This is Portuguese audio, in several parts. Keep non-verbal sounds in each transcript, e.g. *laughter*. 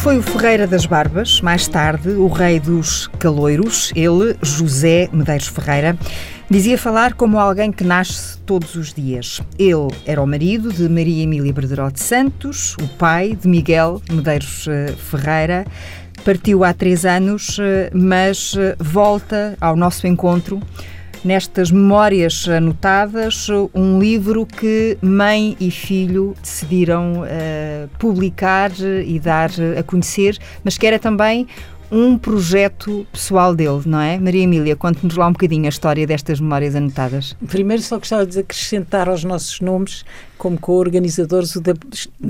foi o Ferreira das Barbas, mais tarde o rei dos caloiros, ele, José Medeiros Ferreira, dizia falar como alguém que nasce todos os dias. Ele era o marido de Maria Emília Berderote Santos, o pai de Miguel Medeiros eh, Ferreira. Partiu há três anos, eh, mas eh, volta ao nosso encontro nestas memórias anotadas, um livro que mãe e filho decidiram uh, publicar e dar a conhecer, mas que era também um projeto pessoal dele, não é? Maria Emília, conte-nos lá um bocadinho a história destas memórias anotadas. Primeiro só gostava de acrescentar aos nossos nomes, como co-organizadores, o da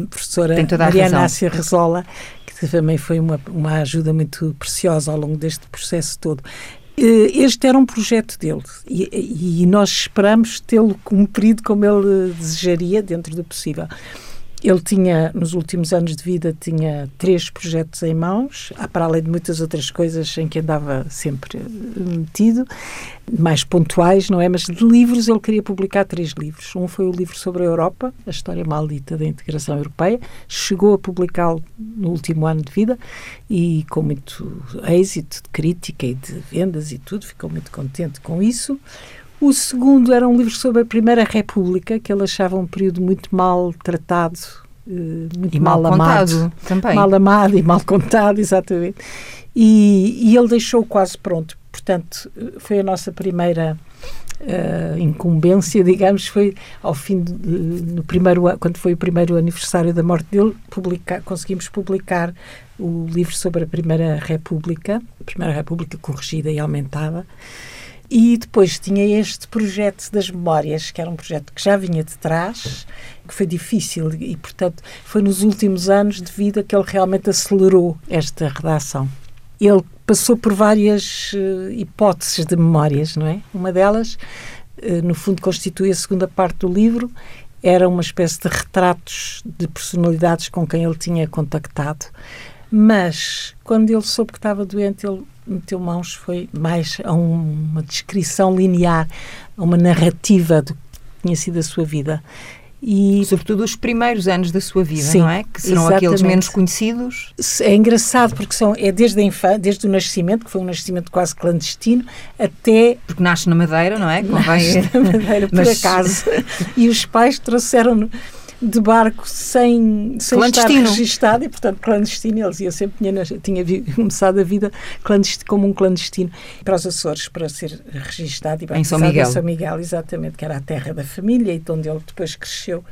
professora Maria Anácia Rezola, que também foi uma, uma ajuda muito preciosa ao longo deste processo todo. Eh, este era um projeto dele e, e nós esperamos tê-lo cumprido como ele desejaria, dentro do possível. Ele tinha, nos últimos anos de vida, tinha três projetos em mãos, para além de muitas outras coisas em que andava sempre eh, metido, mais pontuais, não é? Mas de livros ele queria publicar três livros. Um foi o livro sobre a Europa, a história maldita da integração europeia. Chegou a publicá-lo no último ano de vida e com muito êxito de crítica e de vendas e tudo, ficou muito contente com isso. O segundo era um livro sobre a Primeira República, que ele achava um período muito mal tratado, eh, muito e mal, mal amado. Contado, também. Mal amado e mal contado, *laughs* exatamente. E, e ele deixou quase pronto. Portanto, foi a nossa primeira uh, incumbência, digamos, foi ao fim de, no primeiro quando foi o primeiro aniversário da morte dele, publicar, conseguimos publicar o livro sobre a Primeira República, a Primeira República corrigida e aumentada. E depois tinha este projeto das memórias, que era um projeto que já vinha de trás, que foi difícil e, portanto, foi nos últimos anos de vida que ele realmente acelerou esta redação. Ele passou por várias uh, hipóteses de memórias, não é? Uma delas, uh, no fundo, constitui a segunda parte do livro, era uma espécie de retratos de personalidades com quem ele tinha contactado. Mas, quando ele soube que estava doente, ele meteu mãos foi mais a uma descrição linear, a uma narrativa do que tinha sido a sua vida. E, Sobretudo os primeiros anos da sua vida, sim, não é? Que serão exatamente. aqueles menos conhecidos. É engraçado porque são, é desde, a infância, desde o nascimento, que foi um nascimento quase clandestino, até. Porque nasce na Madeira, não é? Nasce na Madeira, por *laughs* Mas... acaso. *laughs* e os pais trouxeram-no de barco sem, sem estar registado e, portanto, clandestino. Eles eu sempre tinha, tinha *laughs* começado a vida como um clandestino para os Açores, para ser registado e em São Miguel. São Miguel, exatamente, que era a terra da família e de onde ele depois cresceu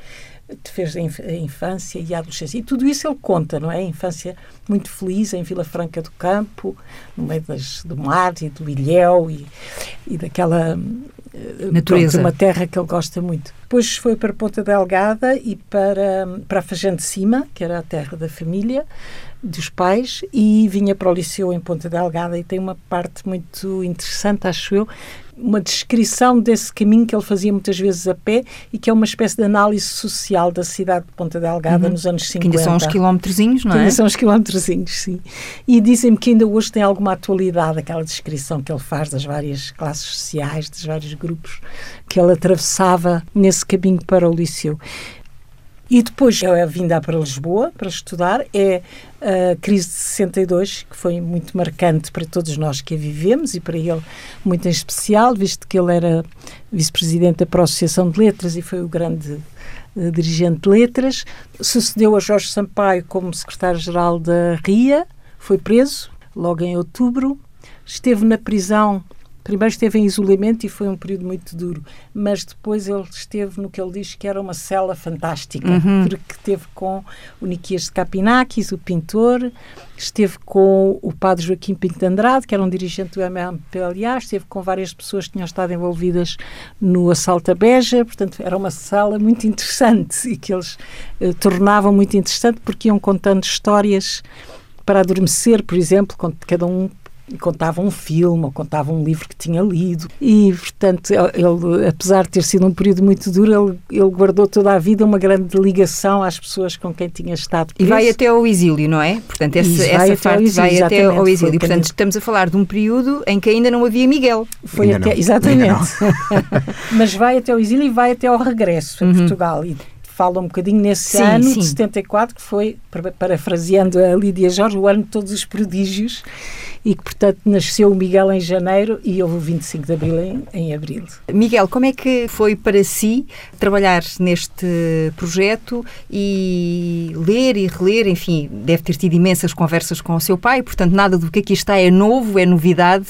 fez a infância e a adolescência. E tudo isso ele conta, não é? A infância muito feliz em Vila Franca do Campo, no meio das, do mar e do ilhéu e, e daquela natureza. Pronto, uma terra que ele gosta muito. Depois foi para Ponta Delgada e para, para a Fajã de Cima, que era a terra da família, dos pais, e vinha para o Liceu em Ponta Delgada e tem uma parte muito interessante, acho eu, uma descrição desse caminho que ele fazia muitas vezes a pé e que é uma espécie de análise social da cidade de Ponta Delgada uhum. nos anos 50. Que ainda são uns quilómetrozinhos, não é? Ainda são uns quilómetrozinhos, sim. E dizem-me que ainda hoje tem alguma atualidade aquela descrição que ele faz das várias classes sociais, dos vários grupos que ele atravessava nesse caminho para o liceu. E depois é a vinda para Lisboa para estudar, é a crise de 62, que foi muito marcante para todos nós que a vivemos e para ele muito em especial, visto que ele era vice-presidente da Associação de Letras e foi o grande uh, dirigente de letras. Sucedeu a Jorge Sampaio como secretário-geral da RIA, foi preso logo em outubro, esteve na prisão Primeiro esteve em isolamento e foi um período muito duro, mas depois ele esteve no que ele diz que era uma cela fantástica, uhum. porque esteve com o Niquias de Capinakis, o pintor, esteve com o padre Joaquim Pinto de Andrade, que era um dirigente do MPLA, esteve com várias pessoas que tinham estado envolvidas no assalto a Beja, portanto era uma sala muito interessante e que eles eh, tornavam muito interessante porque iam contando histórias para adormecer, por exemplo, cada um contava um filme ou contava um livro que tinha lido. E, portanto, ele, apesar de ter sido um período muito duro, ele, ele guardou toda a vida uma grande ligação às pessoas com quem tinha estado preso. E vai até ao exílio, não é? Portanto, essa, essa parte exílio, vai até ao exílio. E, portanto, estamos a falar de um período em que ainda não havia Miguel. Foi ainda até, não. exatamente. *laughs* Mas vai até ao exílio e vai até ao regresso a uhum. Portugal. E fala um bocadinho nesse Sim, ano sim. de 74, que foi, para- parafraseando a Lídia Jorge, o ano de todos os prodígios, e que, portanto, nasceu o Miguel em janeiro e houve o 25 de abril em, em abril. Miguel, como é que foi para si trabalhar neste projeto e ler e reler? Enfim, deve ter tido imensas conversas com o seu pai, portanto, nada do que aqui está é novo, é novidade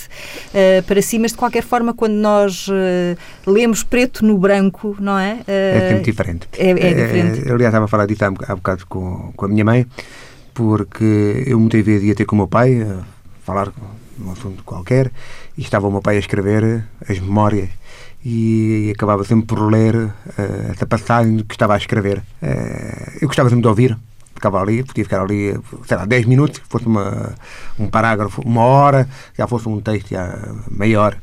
eh, para si, mas de qualquer forma, quando nós eh, lemos preto no branco, não é? É Eh, sempre diferente. é- é diferente. Eh, aliás, estava a falar disso há, há bocado com, com a minha mãe, porque eu muitas vezes ia ter com o meu pai, falar num assunto qualquer, e estava o meu pai a escrever as memórias. E acabava sempre por ler eh, essa passagem do que estava a escrever. Eh, eu gostava sempre de ouvir, ficava ali, podia ficar ali, sei lá, 10 minutos, fosse uma, um parágrafo, uma hora, já fosse um texto já meia hora.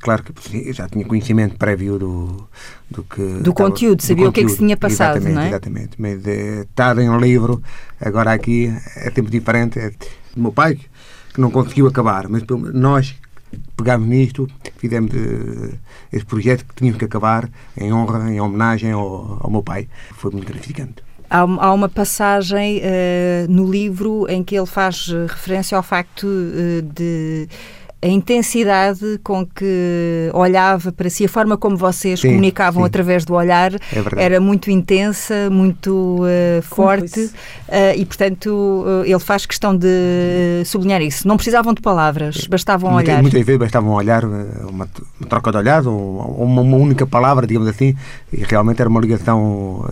Claro que já tinha conhecimento prévio do, do que. Do conteúdo, sabia o que é que se tinha passado, exatamente, não é? Exatamente, mas eh, estar em um livro, agora aqui é sempre diferente. É, meu pai, que não conseguiu acabar, mas nós pegámos nisto, fizemos eh, esse projeto que tínhamos que acabar em honra, em homenagem ao, ao meu pai. Foi muito gratificante. Há, há uma passagem eh, no livro em que ele faz eh, referência ao facto eh, de a intensidade com que olhava para si, a forma como vocês Sim, comunicavam sim. através do olhar verdade. era muito intensa, muito eh, forte eh, e, portanto, eh, ele faz questão de sublinhar isso. Não precisavam de palavras, bastavam Muitas, olhar. muitas vezes bastava um olhar, uma, uma troca de olhares, ou ou uma, uma única palavra, digamos assim, e realmente era uma ligação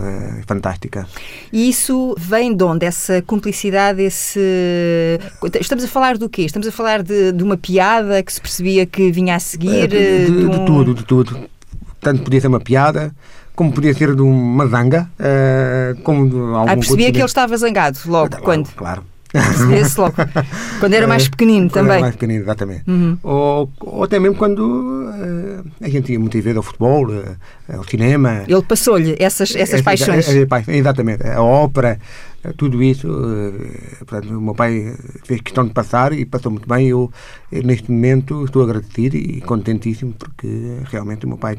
fantástica. E isso vem de onde? Essa cumplicidade, esse. Estamos a falar do quê? Estamos a falar de, de uma piada que se percebia que vinha a seguir? Eh, de, de- de um- tudo, de tudo. Tanto podia ser uma piada, como podia ser de uma zanga, eh, como de algum Ah, percebia que ele estava zangado logo, quando? Claro. Percebia-se logo. Quando era mais Eh, pequenino quando era também. mais pequenino, exatamente. Uhum. Ou, ou até mesmo quando eh, a gente ia muitas vezes ao futebol, eh, ao cinema. Ele passou-lhe essas, essas Essa- paixões. essa- essa- Exatamente. A ópera, eh, tudo isso. eh, portanto, o meu pai fez questão de passar e passou muito bem. Eu, neste momento, estou agradecido e contentíssimo porque realmente o meu pai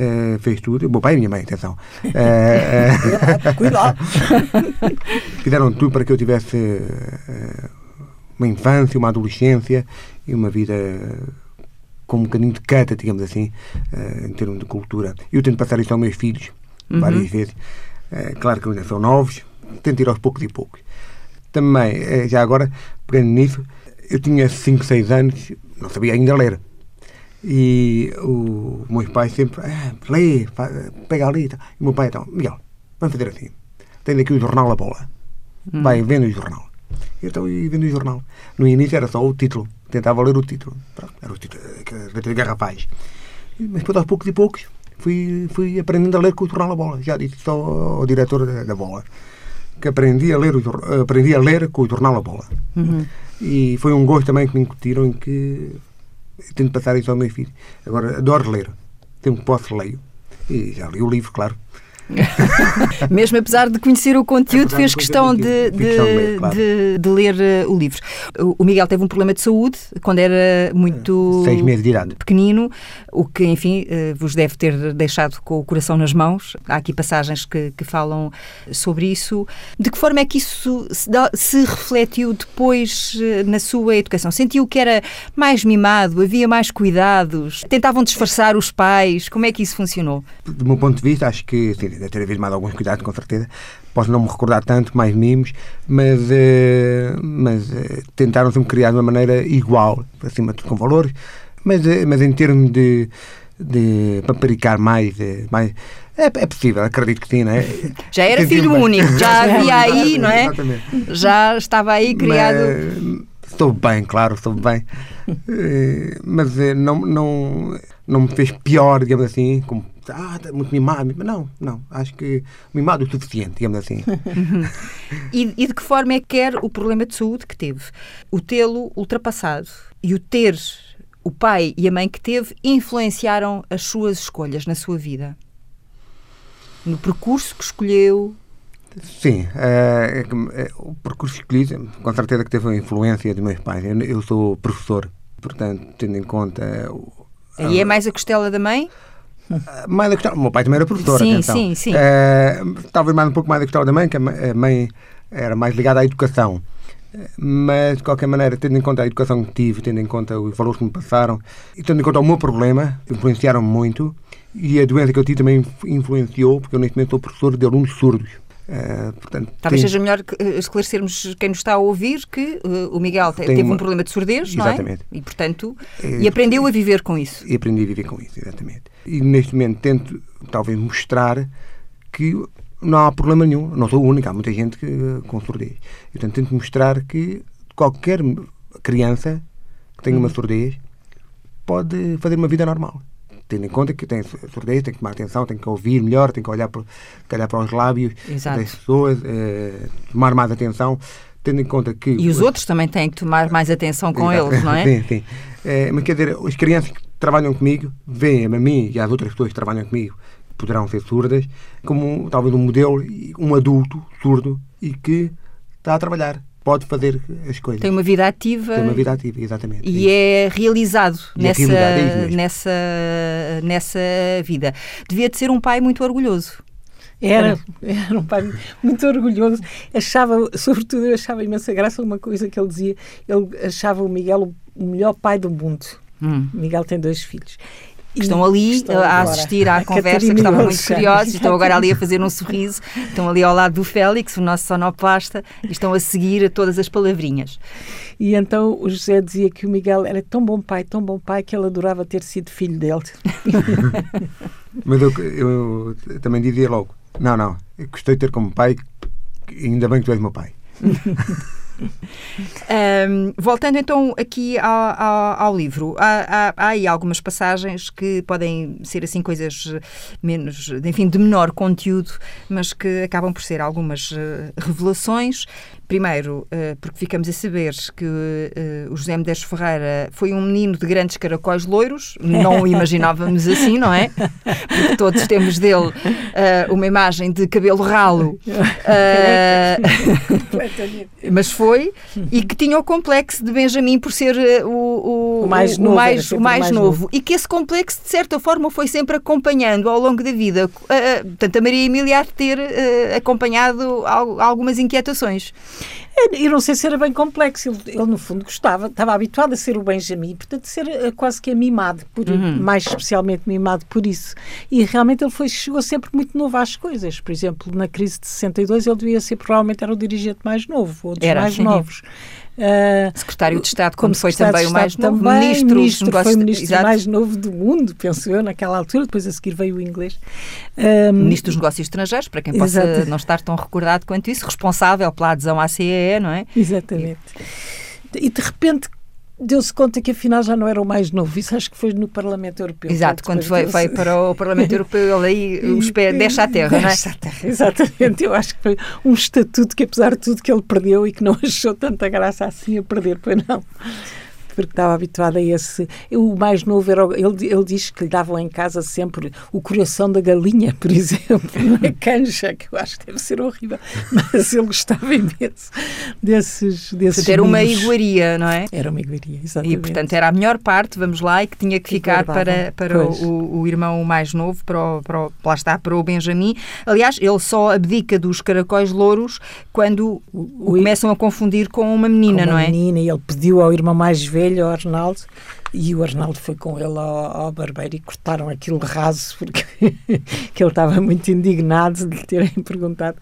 eh, fez tudo. O meu pai e a minha mãe, atenção. Eh, *laughs* Cuidado! *laughs* fizeram tudo para que eu tivesse eh, uma infância, uma adolescência e uma vida com um bocadinho de cata, digamos assim, em termos de cultura. Eu tento passar isso aos meus filhos, Uhum. várias vezes. Claro que ainda são novos, tento ir aos poucos e poucos. Também, já agora, pegando nisso, eu tinha 5, 6 anos, não sabia ainda ler. E o meus pais sempre, ah, lê, pega ali. e o meu pai, então, Miguel, vamos fazer assim. Tem aqui o jornal A Bola. Vai, vendo o jornal. Então, e vendo o jornal. No início era só o título. Tentava ler o título. Pronto, era o título, eh, que- as letras garrafais. E- Mas depois, aos poucos e poucos, fui, fui aprendendo a ler com o jornal A Bola. Já disse só ao diretor da, da Bola. Que aprendi a, ler o, aprendi a ler com o jornal A Bola. Uhum. E foi um gosto também que me incutiram em que tento passar isso ao meu filho. Agora, adoro ler. Sempre que posso, leio. E já li o livro, claro. *laughs* Mesmo apesar de conhecer o conteúdo, fez questão de, de ler, claro. de- de ler eh, o livro. O Miguel teve um problema de saúde quando era muito Seis meses de idade. pequenino, o que, enfim, eh, vos deve ter deixado com o coração nas mãos. Há aqui passagens que, que falam sobre isso. De que forma é que isso se, se refletiu depois eh, na sua educação? Sentiu que era mais mimado, havia mais cuidados, tentavam disfarçar os pais? Como é que isso funcionou? Do meu ponto de vista, acho que deve ter havido mais alguns cuidados, com certeza. Posso não me recordar tanto, mais mimos, mas, eh, mas eh, tentaram sempre criar de uma maneira igual, acima de tudo com valores, mas, eh, mas em termos de, de paparicar mais, mais é, é possível, acredito que sim, não é? Já era Senti-me filho bem. único, já *laughs* havia aí, não é? Exatamente. Já estava aí criado. Mas, estou bem, claro, estou bem. *laughs* Mas não, não, não me fez pior, digamos assim, como ah, está muito mimado. Não, não. Acho que mimado o suficiente, digamos assim. *laughs* E, e de que forma é que quer o problema de saúde que teve? O tê-lo ultrapassado e o ter o pai e a mãe que teve influenciaram as suas escolhas na sua vida? No percurso que escolheu? Sim, eh, o percurso escolhido, com certeza que teve a influência dos meus pais. Eu, eu sou professor, portanto, tendo em conta. o- Aí é mais a costela da mãe? Mais a gostar. O meu pai também era professor, Sim, atenção. sim, sim. Eh, talvez mais um pouco mais a gostar da mãe, que a mãe era mais ligada à educação. Mas, de qualquer maneira, tendo em conta a educação que tive, tendo em conta os valores que me passaram, e tendo em conta o meu problema, influenciaram muito, e a doença que eu tive também influenciou, porque eu neste momento sou professor de alunos surdos. Eh, portanto, Talvez tem- seja melhor eh, esclarecermos quem nos está a ouvir que eh, o Miguel te- teve um uma- problema de surdez, não é? Exatamente. E, portanto, Eh, e aprendeu a viver com isso. E aprendi a viver com isso, exatamente. E neste momento tento, talvez, mostrar que não há problema nenhum. Não sou o único, há muita gente que, com surdez. E, portanto, tento mostrar que qualquer criança que tenha Uhum. uma surdez pode fazer uma vida normal. Tendo em conta que tem surdez, tem que tomar atenção, tem que ouvir melhor, tem que olhar para, olhar para os lábios Exato. das pessoas, eh, tomar mais atenção, tendo em conta que... E os outros também têm que tomar mais atenção com Exato. eles, não é? *laughs* Sim, sim. É, mas quer dizer, as crianças que trabalham comigo veem-me a mim e às outras pessoas que trabalham comigo, que poderão ser surdas, como talvez um modelo, um adulto surdo e que está a trabalhar, pode fazer as coisas. Tem uma vida ativa. Tem uma vida ativa, exatamente. E é realizado E é nessa, é nessa, nessa vida. Devia de ser um pai muito orgulhoso. Era, era um pai muito orgulhoso. Achava, sobretudo, eu achava imensa graça uma coisa que ele dizia. Ele achava o Miguel o melhor pai do mundo. Hum. Miguel tem dois filhos. Que estão ali estão a agora. assistir à *laughs* conversa, Catarina que estavam muito curiosos, e estão agora ali a *laughs* fazer um sorriso, estão ali ao lado do Félix, o nosso sonoplasta, e estão a seguir a todas as palavrinhas. E então o José dizia que o Miguel era tão bom pai, tão bom pai, que ele adorava ter sido filho dele. *laughs* Mas eu, eu também dizia logo, não, não, eu gostei de ter como pai, ainda bem que tu és meu pai. Ahm, voltando então aqui ao, ao- ao livro, há, há- há aí algumas passagens que podem ser assim coisas menos, enfim, de menor conteúdo, mas que acabam por ser algumas eh, revelações. Primeiro, eh, porque ficamos a saber que eh, o José Medeiros Ferreira foi um menino de grandes caracóis loiros, não o imaginávamos assim, não é? Porque todos temos dele eh, uma imagem de cabelo ralo. *laughs* mas foi, e que tinha o complexo de Benjamin por ser o, o, O mais o novo, mais, o mais mais novo. novo. E que esse complexo, de certa forma, foi sempre acompanhando ao longo da vida. Portanto, a Maria Emília há de ter acompanhado al- algumas inquietações. Eu não sei se era bem complexo. Ele, ele, no fundo, gostava, estava habituado a ser o Benjamin, portanto, ser eh, quase que mimado, por, Uhum. mais especialmente mimado por isso. E realmente ele foi, chegou sempre muito novo às coisas. Por exemplo, na crise de 62, ele devia ser, provavelmente, era o dirigente mais novo, ou dos Era, mais sim. novos. Ah, Secretário de Estado, como, foi secretário também o mais novo, também, ministro, ministro negócios- foi o ministro exato, mais novo do mundo, penso eu, naquela altura. Depois a seguir veio o inglês. Ah, Ministro dos Negócios Estrangeiros, para quem possa não estar tão recordado quanto isso, responsável pela adesão à CEE, não é? Exatamente. E de repente deu-se conta que afinal já não era o mais novo. Isso acho que foi no Parlamento Europeu. Exato, quando foi, foi para o Parlamento Europeu, ele aí os pés deixa a terra, não é? Deixa a terra, exatamente. Eu acho que foi um estatuto que, apesar de tudo, que ele perdeu e que não *laughs* achou tanta graça assim a perder, pois não. Porque estava habituado a esse. O mais novo era. Ele, ele diz que lhe davam em casa sempre o coração da galinha, por *laughs* exemplo, é canja, que eu acho que deve ser horrível. *laughs* Mas ele gostava imenso desses. desses Portanto, era uma iguaria, não é? Era uma iguaria, exatamente. E, portanto, era a melhor parte, vamos lá, e que tinha que ficar para, para o, o irmão mais novo, para o, para o- lá está, para o Benjamin. Aliás, ele só abdica dos caracóis louros quando O- começam a confundir com uma menina, com uma não é? menina, e ele pediu ao irmão mais velho, ao Arnaldo, e o Arnaldo foi com ele ao, ao barbeiro e cortaram aquilo raso, porque *laughs* que ele estava muito indignado de lhe terem perguntado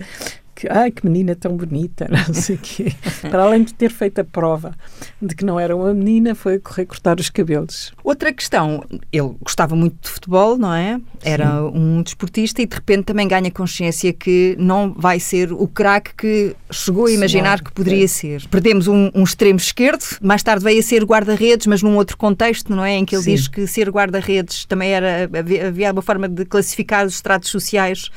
que, ai, que menina tão bonita, *laughs* não sei quê. Para além de ter feito a prova de que não era uma menina, foi correr cortar os cabelos. Outra questão, ele gostava muito de futebol, não é? Era um desportista e de repente também ganha consciência que não vai ser o craque que chegou a imaginar Sim, que poderia é. ser. Perdemos um, um extremo esquerdo, mais tarde veio a ser guarda-redes, mas num outro contexto, não é? Em que ele Sim. diz que ser guarda-redes também era. Havia, uma forma de classificar os estratos sociais,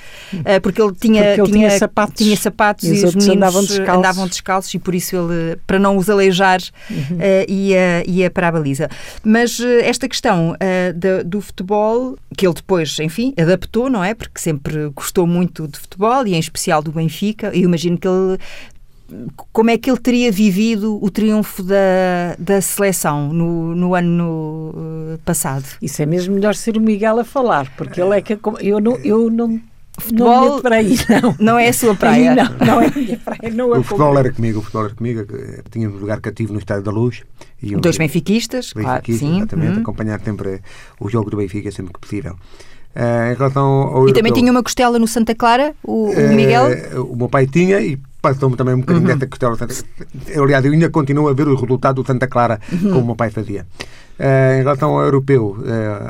eh, porque ele tinha, Porque ele tinha sapatos. tinha sapatos E e, os meninos andavam descalços. andavam descalços e por isso ele, para não os aleijar, Uhum. eh, ia, ia para a baliza. Mas eh, esta questão eh, da- do futebol, que ele depois, enfim, adaptou, não é? Porque sempre gostou muito de futebol e em especial do Benfica. Eu imagino que ele como é que ele teria vivido o triunfo da, da seleção no, no ano uh, passado. Isso é mesmo melhor ser o Miguel a falar, porque ele é que eu não, eu não futebol não, para aí, não. não é a sua praia. Não, não é a minha praia. Não o futebol era comigo, o futebol era comigo. Tínhamos um lugar cativo no Estádio da Luz. E Dois benfiquistas, claro, sim. Exatamente, uhum. acompanhar sempre o jogo do Benfica sempre que possível. Uh, em relação ao e também tinha uma costela no Santa Clara, o, o Miguel? Uh, o meu pai tinha e passou-me também um bocadinho uhum. desta costela. Eu, aliás, eu ainda continuo a ver o resultado do Santa Clara, uhum. como o meu pai fazia. Uh, em relação ao europeu,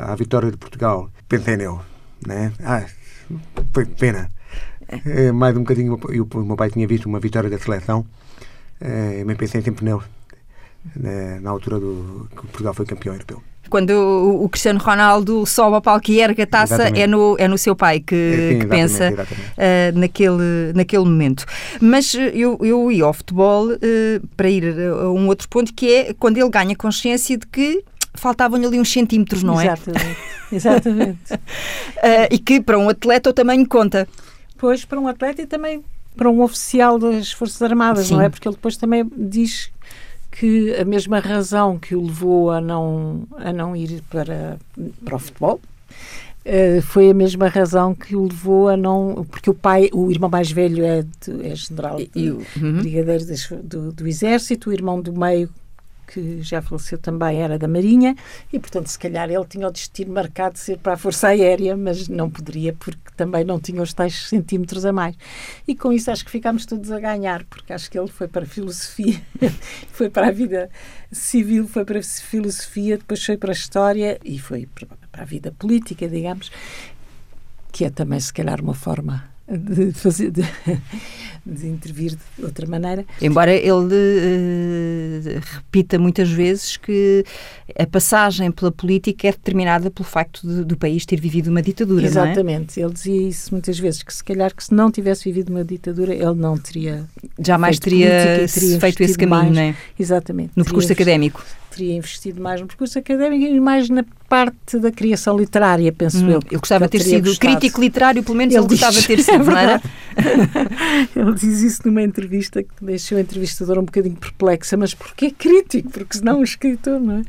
à vitória de Portugal, pensei nele. Né? Ah, foi pena. Mais um bocadinho, eu, o meu pai tinha visto uma vitória da seleção, é, eu me pensei sempre nele, na, na altura do que Portugal foi campeão europeu quando o, Cristiano Ronaldo sobe ao palco e ergue a taça, é no, é no seu pai que, é, sim, que pensa exatamente. Uh, naquele, naquele momento. Mas eu, eu ia ao futebol uh, para ir a um outro ponto, que é quando ele ganha consciência de que faltavam-lhe ali uns centímetros, não é? Exatamente. Exatamente. uh, *laughs* e que para um atleta o tamanho conta. Pois, para um atleta e também para um oficial das Forças Armadas, Sim. não é? Porque ele depois também diz que a mesma razão que o levou a não, a não ir para, para o futebol Uh, foi a mesma razão que o levou a não. Porque o pai, o irmão mais velho é, de, é general, e, e, uhum. brigadeiro do, do, Exército, o irmão do meio, que já faleceu também, era da Marinha e, portanto, se calhar ele tinha o destino marcado de ser para a Força Aérea, mas não poderia porque também não tinha os tais centímetros a mais. E com isso acho que ficámos todos a ganhar, porque acho que ele foi para a filosofia, *laughs* foi para a vida civil, foi para a filosofia, depois foi para a história e foi para a vida política, digamos, que é também, se calhar, uma forma de fazer de, *laughs* de, intervir de outra maneira. Embora ele uh, repita muitas vezes que a passagem pela política é determinada pelo facto de, do país ter vivido uma ditadura, Exatamente. É? Ele dizia isso muitas vezes, que se calhar que se não tivesse vivido uma ditadura, ele não teria jamais teria, teria feito esse caminho, mais, não é? Exatamente. No percurso académico teria investido mais no percurso académico e mais na parte da criação literária, penso hum, eu. Eu gostava de ter sido gostado. crítico literário, pelo menos ele, ele gostava de ter *laughs* sido, é não era? *laughs* ele diz isso numa entrevista que deixou a entrevistadora um bocadinho perplexa, mas porquê crítico? Porque senão um escritor, não é?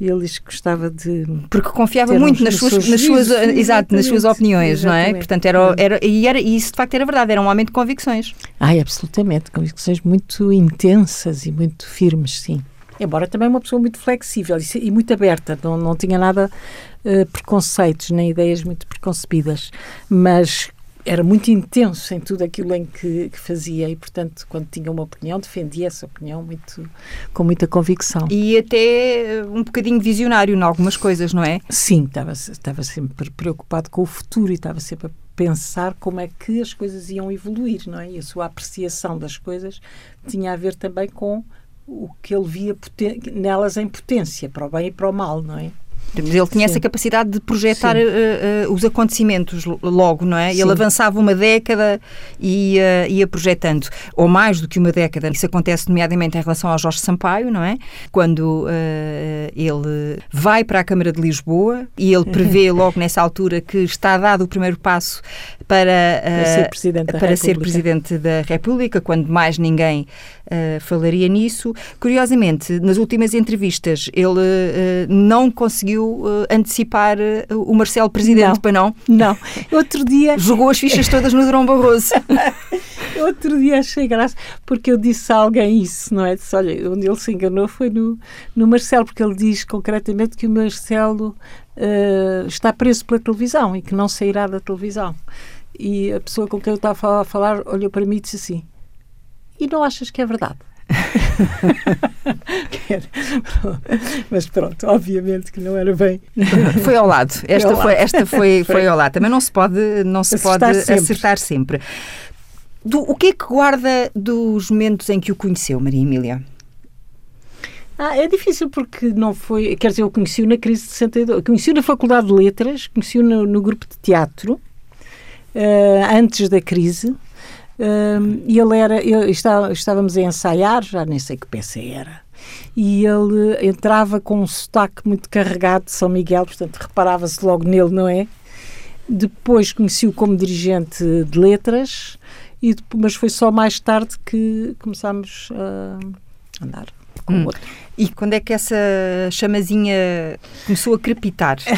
E ele disse que gostava de. Porque confiava muito nas suas, nas suas, exato, nas suas opiniões, não é? Portanto, era, era, e, era, e isso de facto era verdade, era um homem de convicções. Ai, absolutamente, convicções muito intensas e muito firmes, sim. Embora também uma pessoa muito flexível e, muito aberta, não, não tinha nada uh, preconceitos nem ideias muito preconcebidas, mas era muito intenso em tudo aquilo em que, que, fazia e, portanto, quando tinha uma opinião, defendia essa opinião muito, com muita convicção. E até um bocadinho visionário em algumas coisas, não é? Sim, estava, estava sempre preocupado com o futuro e estava sempre a pensar como é que as coisas iam evoluir, não é? E a sua apreciação das coisas tinha a ver também com o que ele via nelas em potência, para o bem e para o mal, não é? Ele tinha Sim. essa capacidade de projetar uh, uh, os acontecimentos logo, não é? Sim. Ele avançava uma década e uh, ia projetando, ou mais do que uma década. Isso acontece nomeadamente em relação ao Jorge Sampaio, não é? Quando ele vai para a Câmara de Lisboa e ele prevê *laughs* logo nessa altura que está dado o primeiro passo para, para, ser, presidente para ser Presidente da República, quando mais ninguém falaria nisso. Curiosamente, nas últimas entrevistas, ele não conseguiu uh, antecipar uh, o Marcelo Presidente, não, para não? Não. Outro dia... Jogou as fichas todas no Durão Barroso. *laughs* Outro dia achei graça, porque eu disse a alguém isso, não é? Disse, olha, onde ele se enganou foi no, no Marcelo, porque ele diz concretamente que o Marcelo uh, está preso pela televisão e que não sairá da televisão. E a pessoa com quem eu estava a falar olhou para mim e disse assim: E não achas que é verdade? *laughs* Mas pronto, obviamente que não era bem. Foi ao lado. Esta foi, esta *laughs* foi, foi ao lado. Também não se pode, não se acertar pode sempre. acertar sempre. Do, o que é que guarda dos momentos em que o conheceu, Maria Emília? Ah, é difícil porque não foi. Quer dizer, eu conheci-o na crise de 62. Conheci-o na Faculdade de Letras, conheci-o no, no, grupo de teatro, antes da crise. Um, e ele era, eu, está, estávamos a ensaiar, já nem sei que peça era, e ele entrava com um sotaque muito carregado de São Miguel, portanto reparava-se logo nele, não é? Depois conheci-o como dirigente de letras, e, mas foi só mais tarde que começámos a andar com hum. outro. E quando é que essa chamazinha começou a crepitar? *laughs*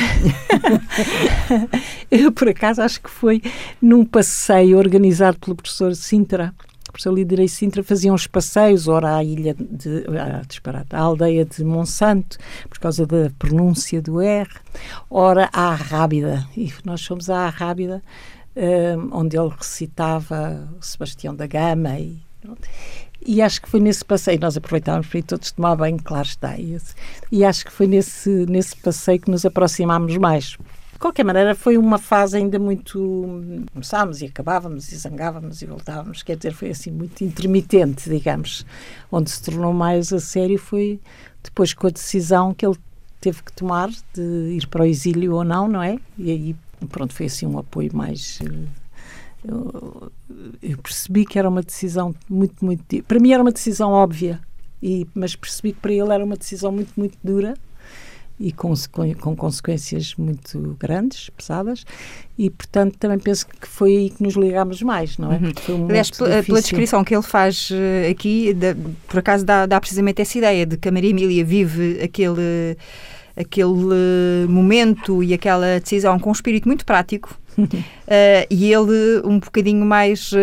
Eu, por acaso, acho que foi num passeio organizado pelo professor Sintra. O professor Liderei Sintra fazia uns passeios, ora à ilha de. Ah, disparate, à aldeia de Monsanto, por causa da pronúncia do R, ora à Rábida. E nós fomos à Rábida, um, onde ele recitava Sebastião da Gama e. E acho que foi nesse passeio, nós aproveitávamos para ir todos tomar banho, claro está. E, e acho que foi nesse, nesse passeio que nos aproximámos mais. De qualquer maneira, foi uma fase ainda muito. Começámos e acabávamos e zangávamos e voltávamos, quer dizer, foi assim muito intermitente, digamos. Onde se tornou mais a sério foi depois com a decisão que ele teve que tomar de ir para o exílio ou não, não é? E aí, pronto, foi assim um apoio mais eu, eu, percebi que era uma decisão muito, muito. Para mim era uma decisão óbvia, e, mas percebi que para ele era uma decisão muito, muito dura e com, com, consequências muito grandes, pesadas, e portanto também penso que foi aí que nos ligámos mais, não é? Uhum. Foi um Aliás, pela, pela, descrição que ele faz eh, aqui, de, por acaso dá, dá precisamente essa ideia de que a Maria Emília vive aquele aquele momento e aquela decisão com um espírito muito prático, Uh, *laughs* e ele um bocadinho mais uh,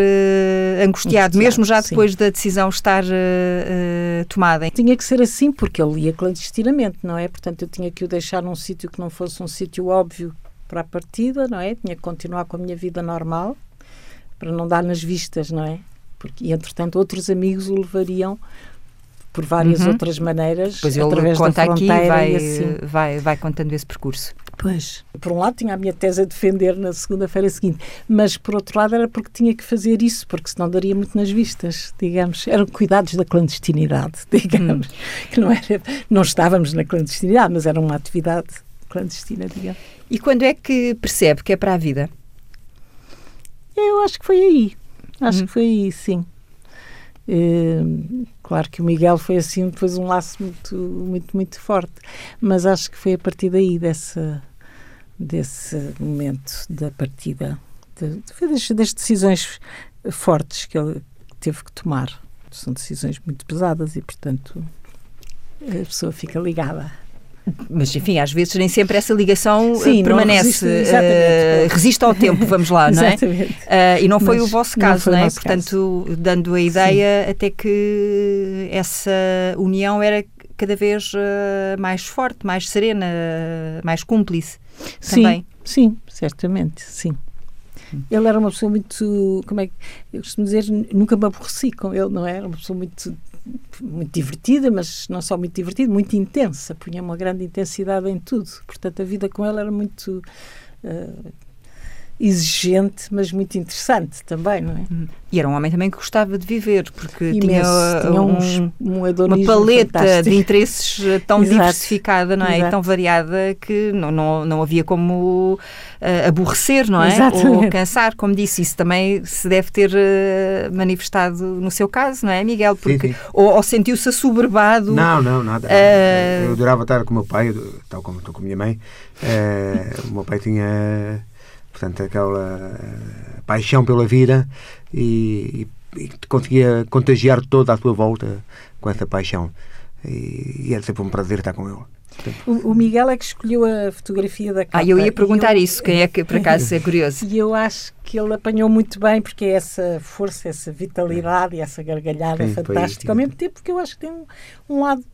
angustiado, angustiado, mesmo já depois sim. da decisão estar uh, tomada. Tinha que ser assim porque ele ia clandestinamente, não é? Portanto, eu tinha que o deixar num sítio que não fosse um sítio óbvio para a partida, não é? Tinha que continuar com a minha vida normal para não dar nas vistas, não é? Porque, entretanto, outros amigos o levariam por várias uhum. outras maneiras, pois através da fronteira aqui, vai, assim. vai, vai contando esse percurso. Pois, por um lado tinha a minha tese a defender na segunda-feira seguinte, mas por outro lado era porque tinha que fazer isso, porque senão daria muito nas vistas, digamos. Eram cuidados da clandestinidade, *laughs* digamos. Hum. Que não, era, não estávamos na clandestinidade, mas era uma atividade clandestina, digamos. E quando é que percebe que é para a vida? Eu acho que foi aí. Acho hum. que foi aí, sim. Uh, claro que o Miguel foi assim depois um laço muito muito muito forte mas acho que foi a partir daí dessa desse momento da partida de, das, das decisões fortes que ele teve que tomar. São decisões muito pesadas e portanto a pessoa fica ligada mas, enfim, às vezes nem sempre essa ligação eh, Sim, permanece. Resiste, uh, resiste, ao tempo, vamos lá, não é? Uh, e não foi mas o vosso caso, não, não é? Portanto, caso. dando a ideia Sim. até que essa união era cada vez uh, mais forte, mais serena, mais cúmplice sim, também. Sim, certamente, sim. Ele era uma pessoa muito, como é que eu costumo dizer, nunca me aborreci com ele, não é? Era uma pessoa muito muito divertida, mas não só muito divertida, muito intensa, punha uma grande intensidade em tudo. Portanto, a vida com ela era muito uh, exigente, mas muito interessante também, não é? Hum. E era um homem também que gostava de viver, porque Imenso. tinha, tinha um, um uma paleta fantástico. de interesses eh, tão Exato. diversificada, não é? Exato. E tão variada que não, não, não havia como uh, aborrecer, não é? Exatamente. Ou cansar, como disse, isso também se deve ter uh, manifestado no seu caso, não é, Miguel? Porque, sim, sim. Ou, ou sentiu-se assoberbado? Não, não, nada. Uh... Eu adorava estar com o meu pai, tal como estou com a minha mãe. o meu pai tinha portanto, aquela eh, paixão pela vida e, e, e conseguia contagiar toda a tua volta com essa paixão. E, e era sempre um prazer estar com ele. O, o, Miguel é que escolheu a fotografia da capa. Ah, eu ia perguntar eu, isso, quem é que, por *laughs* acaso, é curioso. E eu acho que ele apanhou muito bem, porque é essa força, essa vitalidade e essa gargalhada Sim, é fantástica, ao mesmo tempo que eu acho que tem um, um lado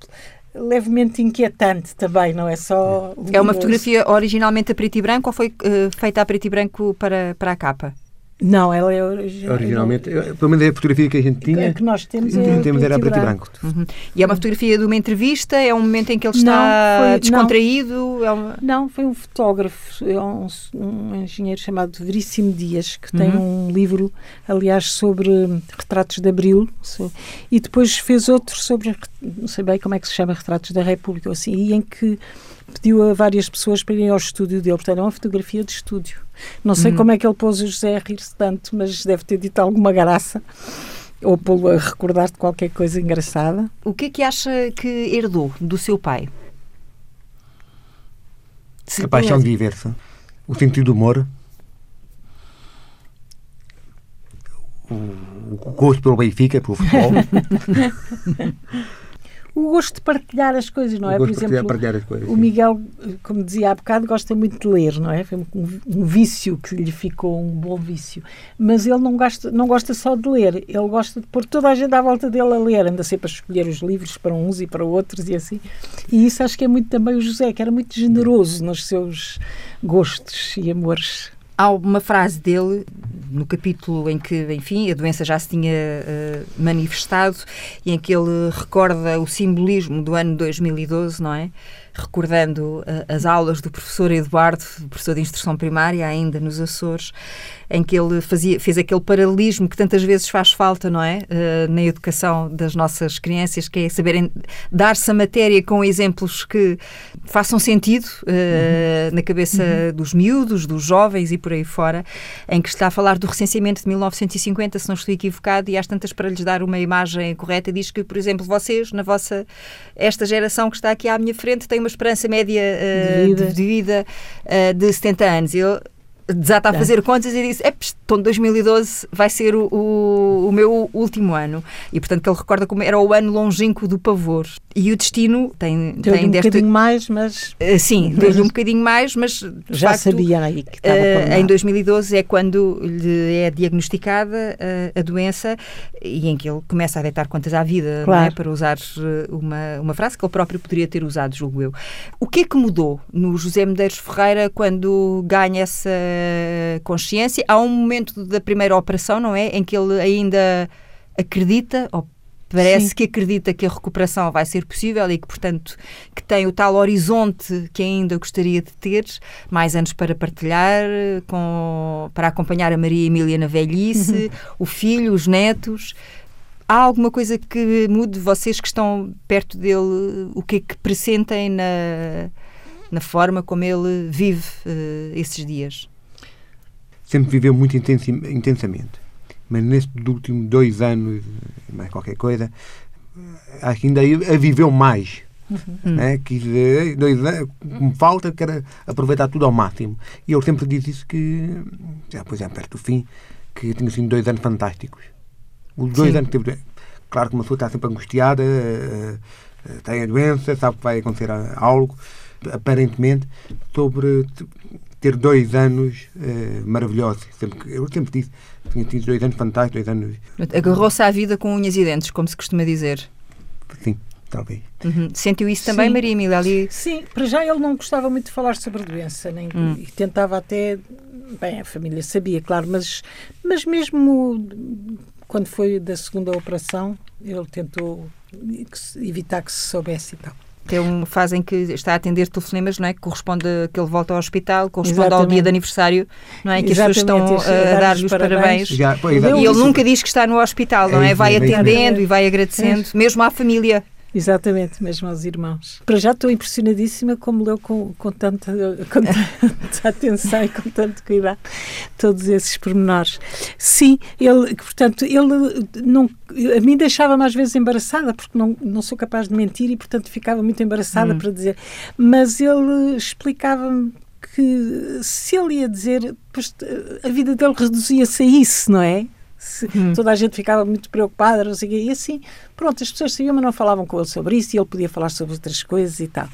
levemente inquietante também, não é só. É uma fotografia originalmente a preto e branco ou foi uh, feita a preto e branco para, para a capa? Não, ela é original. Originalmente, pelo menos é a fotografia que a gente tinha. Que nós temos, é temos era preto e branco. Uhum. E é uma fotografia de uma entrevista? É um momento em que ele está não, foi, descontraído? Não, é uma... não, foi um fotógrafo, é um, um, engenheiro chamado Veríssimo Dias, que tem uhum. um livro, aliás, sobre retratos de Abril, e depois fez outro sobre, não sei bem como é que se chama, Retratos da República, assim, e em que pediu a várias pessoas para irem ao estúdio dele. Portanto, é uma fotografia de estúdio. Não sei hum. como é que ele pôs o José a rir-se tanto, mas deve ter dito alguma graça ou pô-lo a recordar de qualquer coisa engraçada. O que é que acha que herdou do seu pai? a paixão diversa, o sentido do humor, o, o gosto pelo Benfica, pelo futebol. *laughs* o gosto de partilhar as coisas, não é? Por exemplo, partilhar as coisas, o Miguel, como dizia há bocado, gosta muito de ler, não é? Foi um, um, vício que lhe ficou, um bom vício. Mas ele não gosta, não gosta só de ler, ele gosta de pôr toda a gente à volta dele a ler, anda sempre a escolher os livros para uns e para outros e assim. E isso acho que é muito também o José, que era muito generoso nos seus gostos e amores Há uma frase dele no capítulo em que, enfim, a doença já se tinha uh, manifestado e em que ele recorda o simbolismo do ano 2012, não é? recordando uh, as aulas do professor Eduardo, professor de instrução primária, ainda nos Açores, em que ele fazia, fez aquele paralelismo que tantas vezes faz falta, não é? Uh, na educação das nossas crianças, que é saberem dar-se a matéria com exemplos que façam sentido uh, uhum. na cabeça uhum. dos miúdos, dos jovens e por aí fora, em que está a falar do recenseamento de 1950, se não estou equivocado, e às tantas para lhes dar uma imagem correta, diz que, por exemplo, vocês, na vossa, esta geração que está aqui à minha frente, tem uma esperança média uh, de vida de, vida, de 70 anos. Eu desata a tá. fazer contas e disse: então 2012 vai ser o, o, o, meu último ano. E portanto ele recorda como era o ano longínquo do pavor. E o destino tem, tem um desta... bocadinho mais, mas. Uh, sim, deu-lhe um bocadinho mais, mas. Já facto, sabia aí que estava uh, Em 2012 é quando lhe é diagnosticada uh, a doença e em que ele começa a deitar contas à vida, é? claro. é? para usar uma, uma frase que ele próprio poderia ter usado, julgo eu. O que é que mudou no José Medeiros Ferreira quando ganha essa consciência? Há um momento da primeira operação, não é? Em que ele ainda acredita, ou parece Sim. que acredita que a recuperação vai ser possível e que, portanto, que tem o tal horizonte que ainda gostaria de ter, mais anos para partilhar, com, para acompanhar a Maria Emília na velhice, uhum. o filho, os netos. Há alguma coisa que mude vocês que estão perto dele? O que é que pressentem na, na forma como ele vive uh, esses dias? Sempre viveu muito intensamente mas nestes últimos dois anos, mais qualquer coisa, acho que ainda a viveu mais. Uhum. Né? Quis, dois anos, me falta, quero aproveitar tudo ao máximo. E ele sempre diz isso que, já, pois é, perto do fim, que tinha sido dois anos fantásticos. Os dois Sim. anos que teve. Claro que uma pessoa está sempre angustiada, uh, tem a doença, sabe que vai acontecer algo, aparentemente, sobre ter dois anos uh, maravilhosos. Sempre, eu sempre disse, tinha tido dois anos fantásticos, dois anos. Agarrou-se à vida com unhas e dentes, como se costuma dizer. Sim, talvez. Uhum. Sentiu isso também, Sim. Maria Emília? Ali... Sim, para já ele não gostava muito de falar sobre a doença, nem, hum. e tentava até. Bem, a família sabia, claro, mas, mas mesmo quando foi da segunda operação, ele tentou evitar que se soubesse e tal. Tem uma fase em que está a atender telefonemas, não é? Que corresponde a que ele volta ao hospital, corresponde Exatamente. ao dia de aniversário, não é? Que as pessoas estão a, a dar-lhe os parabéns. Já, e ele nunca diz que está no hospital, não é? é vai atendendo e vai agradecendo, é. mesmo à família. Exatamente, mesmo aos irmãos. Para já estou impressionadíssima como leu com, com, tanta, com tanta *laughs* atenção e com tanto cuidado todos esses pormenores. Sim, ele, portanto, ele não, a mim deixava-me às vezes embaraçada, porque não, não sou capaz de mentir e, portanto, ficava muito embaraçada hum. para dizer. Mas ele explicava-me que se ele ia dizer, a vida dele reduzia-se a isso, não é? Hum. Toda a gente ficava muito preocupada, não sei o quê. E assim, pronto, as pessoas sabiam, mas não falavam com ele sobre isso e ele podia falar sobre outras coisas e tal.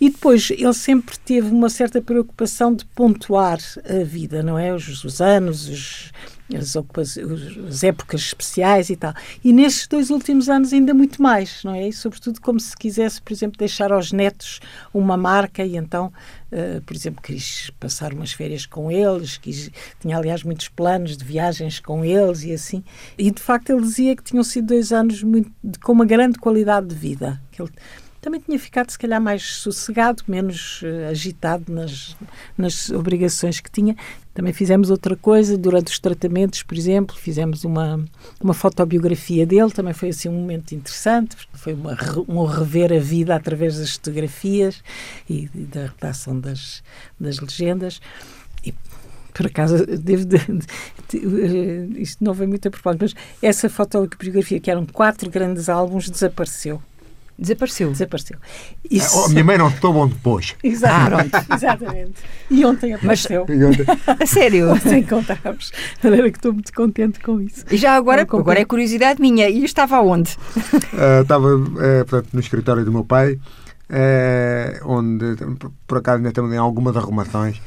E depois, ele sempre teve uma certa preocupação de pontuar a vida, não é? Os, os anos, os, as, as, épocas especiais e tal. E nestes dois últimos anos ainda muito mais, não é? E sobretudo como se quisesse, por exemplo, deixar aos netos uma marca e então, uh, por exemplo, quis passar umas férias com eles, quis, tinha aliás muitos planos de viagens com eles e assim. E de facto ele dizia que tinham sido dois anos muito, com uma grande qualidade de vida. Que ele, também tinha ficado, se calhar, mais sossegado, menos uh, agitado nas, nas obrigações que tinha. Também fizemos outra coisa durante os tratamentos, por exemplo, fizemos uma, uma fotobiografia dele, também foi assim um momento interessante, foi uma, um rever a vida através das fotografias e, e da redação das, das legendas. E, por acaso, devo de, de, de, isto não vem muito a propósito, mas essa fotobiografia, que eram quatro grandes álbuns, desapareceu Desapareceu. Desapareceu. Isso... A minha mãe não estou bom depois. Exatamente. Ah, exatamente. E ontem apareceu. Mas, *laughs* a sério? *laughs* Ontem encontramos. Maneira que estou muito contente com isso. E já agora, agora é curiosidade minha. E estava onde? Uh, estava uh, portanto, no escritório do meu pai, uh, onde por acaso ainda também algumas arrumações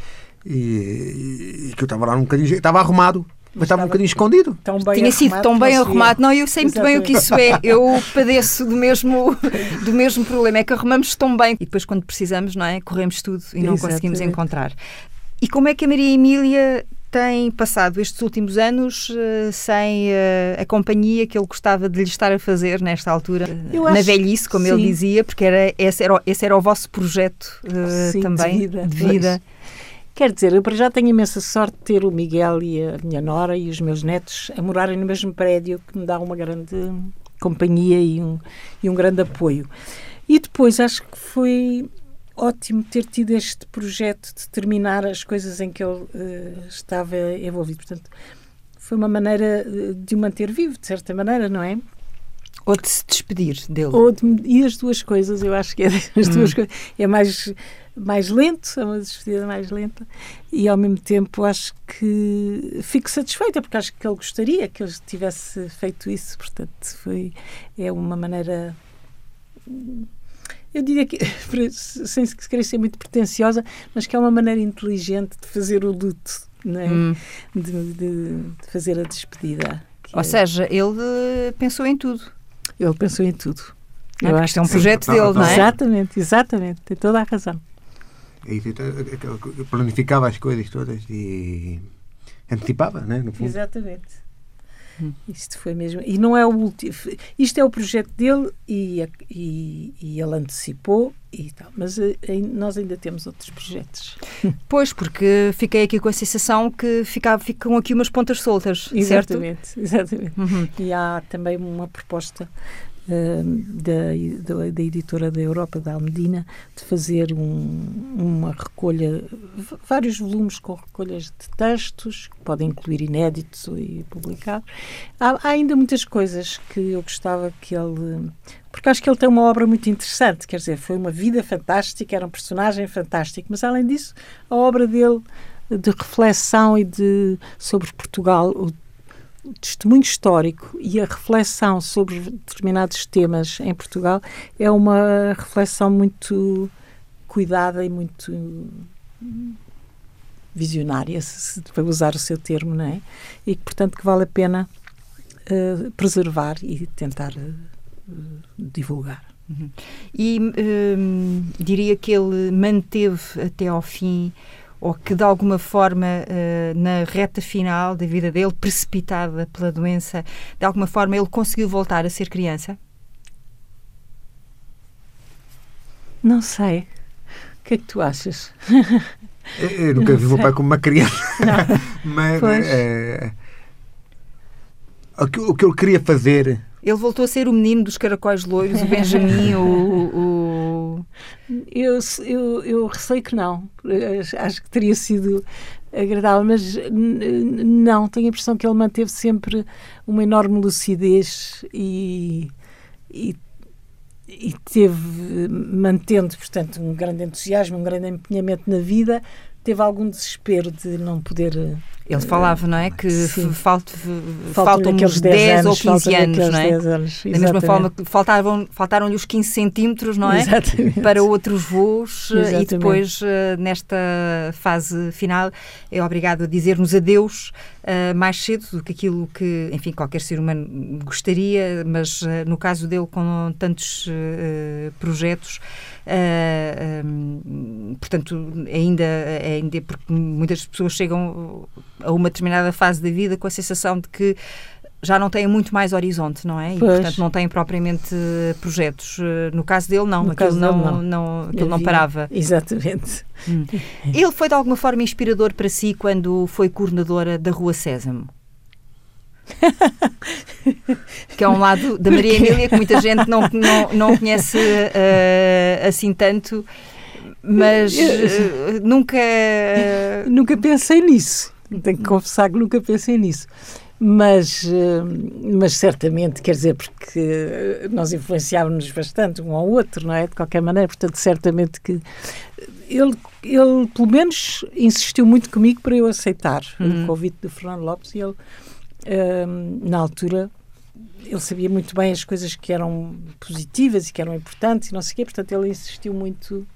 e, e, que eu estava lá um bocadinho. Estava arrumado mas estava um bocadinho escondido. Tinha sido tão bem arrumado. Não, eu sei muito Exatamente. bem o que isso é. Eu padeço do mesmo, do mesmo problema. É que arrumamos tão bem e depois, quando precisamos, não é? Corremos tudo e não Exatamente. conseguimos encontrar. E como é que a Maria Emília tem passado estes últimos anos uh, sem uh, a companhia que ele gostava de lhe estar a fazer nesta altura, eu na velhice, como sim. ele dizia, porque era, esse, era, esse era o vosso projeto uh, sim, também de vida. De vida. Quer dizer, eu para já tenho imensa sorte de ter o Miguel e a minha nora e os meus netos a morarem no mesmo prédio, que me dá uma grande companhia e um, e um grande apoio. E depois acho que foi ótimo ter tido este projeto de terminar as coisas em que ele uh, estava envolvido. Portanto, foi uma maneira eh, de o manter vivo, de certa maneira, não é? Ou de se despedir dele. Ou de, e as duas coisas, eu acho que é *laughs* as duas hum. coisas. É mais mais lento, é uma despedida mais lenta, e ao mesmo tempo acho que fico satisfeita, porque acho que ele gostaria que ele tivesse feito isso, portanto, foi, é uma maneira. Eu diria que, *laughs* sem querer ser muito pretenciosa, mas que é uma maneira inteligente de fazer o luto, é? hum. de, de, de, fazer a despedida. Ou é... seja, ele pensou em tudo. Ele pensou em tudo. Não, eu acho que é um projeto dele, não é? Exatamente, exatamente, tem toda a razão. Eu planificava as coisas todas e antecipava, né? No fundo. Exatamente. Hum. Isto foi mesmo. E não é o último. Isto é o projeto dele e, e, e ele antecipou e tal. Mas eh, nós ainda temos outros projetos. *laughs* Pois, porque fiquei aqui com a sensação que ficava, ficam aqui umas pontas soltas. Exatamente, certo? exatamente. Uhum. E há também uma proposta da, da, da, editora da Europa, da Almedina, de fazer um, uma recolha, vários volumes com recolhas de textos, que podem incluir inéditos e publicar. Há, há, ainda muitas coisas que eu gostava que ele. Porque acho que ele tem uma obra muito interessante, quer dizer, foi uma vida fantástica, era um personagem fantástico, mas além disso, a obra dele de reflexão e de sobre Portugal, o testemunho histórico e a reflexão sobre determinados temas em Portugal é uma reflexão muito cuidada e muito visionária, se, para usar o seu termo, não é? E que, portanto, que vale a pena uh, preservar e tentar uh, divulgar. Uhum. E um, diria que ele manteve até ao fim ou que de alguma forma uh, na reta final da vida dele, precipitada pela doença, de alguma forma ele conseguiu voltar a ser criança? Não sei. O que é que tu achas? Eu nunca não vi o meu pai como uma criança. *laughs* Mas é, o, que, o que ele queria fazer. Ele voltou a ser o menino dos caracóis loiros, o Benjamin, o, o, eu, eu, eu receio que não. Acho que teria sido agradável, mas não. Tenho a impressão que ele manteve sempre uma enorme lucidez e, e, e teve, mantendo, portanto, um grande entusiasmo, um grande empenhamento na vida, teve algum desespero de não poder ele falava, não é? Que falt, faltam uns 10 anos, ou 15 anos, não é? Anos, da mesma forma que faltaram-lhe os 15 centímetros, não é? Exatamente. Para outros voos Exatamente. e depois, eh, nesta fase final, é obrigado a dizer-nos adeus uh, mais cedo do que aquilo que, enfim, qualquer ser humano gostaria, mas uh, no caso dele, com tantos uh, projetos, um, portanto, ainda, ainda porque muitas pessoas chegam a uma determinada fase da vida com a sensação de que já não têm muito mais horizonte, não é? E, pois. portanto, não têm propriamente projetos. No caso dele, não. No aquilo não, não. não, aquilo não parava. Exatamente. Hum. *laughs* Ele foi, de alguma forma, inspirador para si quando foi coordenadora da Rua Sésamo? *laughs* que é um lado da Maria Emília que muita gente não, não, não conhece uh, assim tanto, mas uh, nunca... nunca pensei nisso. Tenho que confessar que nunca pensei nisso. mas, mas certamente, quer dizer, porque nós influenciávamos bastante um ao outro, não é? De qualquer maneira, portanto, certamente que ele, ele pelo menos insistiu muito comigo para eu aceitar uhum. o convite do Fernando Lopes e ele, na altura, ele sabia muito bem as coisas que eram positivas e que eram importantes e não sei o quê, portanto ele insistiu muito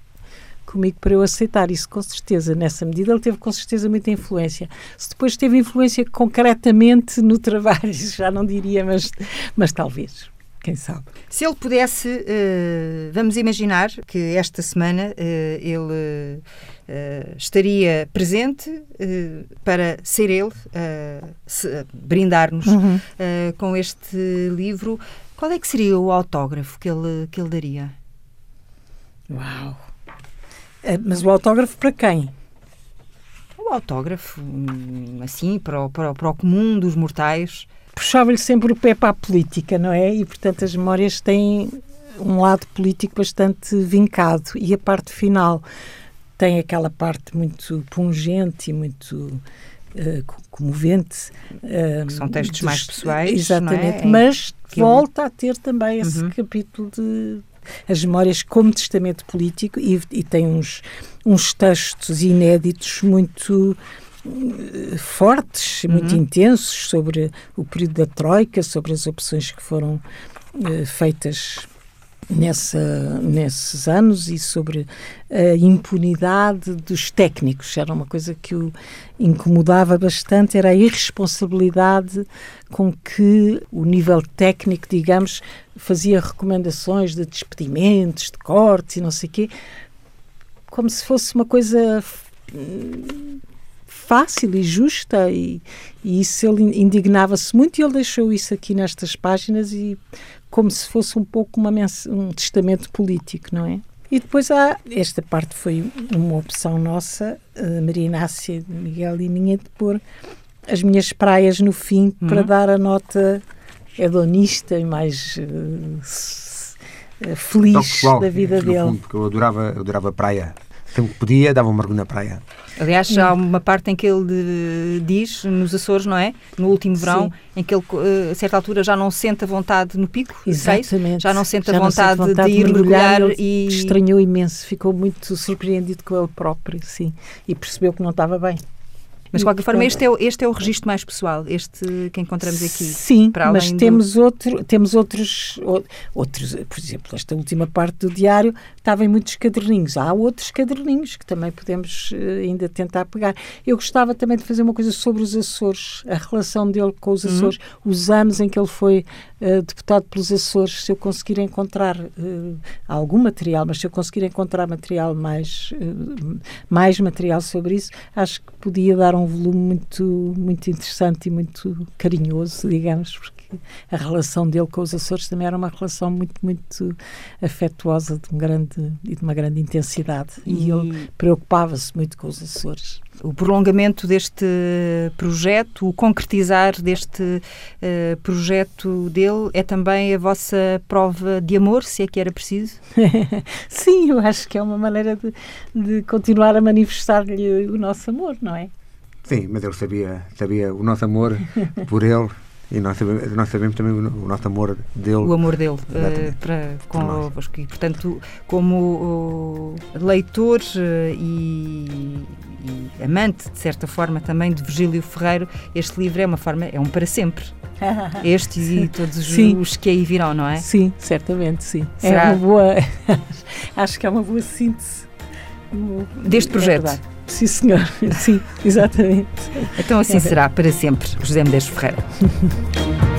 comigo para eu aceitar isso, com certeza. Nessa medida, ele teve com certeza muita influência. Se depois teve influência concretamente no trabalho, *laughs* já não diria, mas, mas talvez. Quem sabe? Se ele pudesse, uh, vamos imaginar que esta semana uh, ele uh, estaria presente para ser ele, brindar-nos uhum. com este livro. Qual é que seria o autógrafo que ele, que ele daria? Uau! Mas o autógrafo para quem? O autógrafo, hum, assim, para o, para, o, para o comum dos mortais puxava-lhe sempre o pé para a política, não é? E, portanto, as memórias têm um lado político bastante vincado. E a parte final tem aquela parte muito pungente e muito uh, comovente. Uh, são textos dos, mais pessoais. Exatamente, é? mas volta a ter também esse uhum. capítulo de as memórias como testamento político e, e tem uns, uns textos inéditos muito fortes, muito uhum. intensos sobre o período da Troika, sobre as opções que foram uh, feitas nessa, nesses anos e sobre a impunidade dos técnicos. Era uma coisa que o incomodava bastante, era a irresponsabilidade com que o nível técnico, digamos, fazia recomendações de despedimentos, de cortes e não sei o quê, como se fosse uma coisa fácil e justa e, e isso ele indignava-se muito e ele deixou isso aqui nestas páginas e como se fosse um pouco uma um testamento político, não é? E depois há, esta parte foi uma opção nossa, Maria Inácia, Miguel e minha, de pôr as minhas praias no fim uhum. para dar a nota hedonista e mais uh, feliz da vida dele. Fundo, porque eu adorava, eu adorava praia. Sempre que podia, dava um mergulho na praia. Aliás, há uma parte em que ele diz, nos Açores, não é? No último verão, Sim. em que ele, eh, a certa altura, já não sente a vontade no pico. Exatamente. Já não sente a vontade, vontade, de ir mergulhar, mergulhar e... Estranhou imenso, ficou muito surpreendido com ele próprio, sim. E percebeu que não estava bem. Mas, de qualquer forma, este é, este é o registro mais pessoal, este que encontramos aqui. Sim, mas temos, do... outro, temos outros, outros, por exemplo, esta última parte do diário estava em muitos caderninhos. Há outros caderninhos que também podemos uh, ainda tentar pegar. Eu gostava também de fazer uma coisa sobre os Açores, a relação dele com os uhum. Açores, uhum. os anos em que ele foi uh, deputado pelos Açores. Se eu conseguir encontrar uh, algum material, mas se eu conseguir encontrar material mais, mais material sobre isso, acho que podia dar um volume muito, muito interessante e muito carinhoso, digamos, porque a relação dele com os Açores também era uma relação muito, muito afetuosa de, um grande, e de uma grande intensidade. E, e ele preocupava-se muito com os Açores. O prolongamento deste projeto, o concretizar deste uh, projeto dele é também a vossa prova de amor, se é que era preciso? *laughs* Sim, eu acho que é uma maneira de, de continuar a manifestar-lhe o nosso amor, não é? Sim, mas ele sabia, sabia o nosso amor por ele e nós sabemos, nós sabemos também o, nosso amor dele. O amor dele uh, para convosco. E, portanto, como uh, leitor uh, e, e, amante, de certa forma, também de Virgílio Ferreiro, este livro é uma forma, é um para sempre. *laughs* Estes e todos sim. os que aí virão, não é? Sim, certamente, sim. É Será? É uma boa. *laughs* acho que é uma boa síntese deste projeto. É Sim, senhor. Sim, exatamente. Então assim será para sempre, José Medeiros Ferreira. *laughs*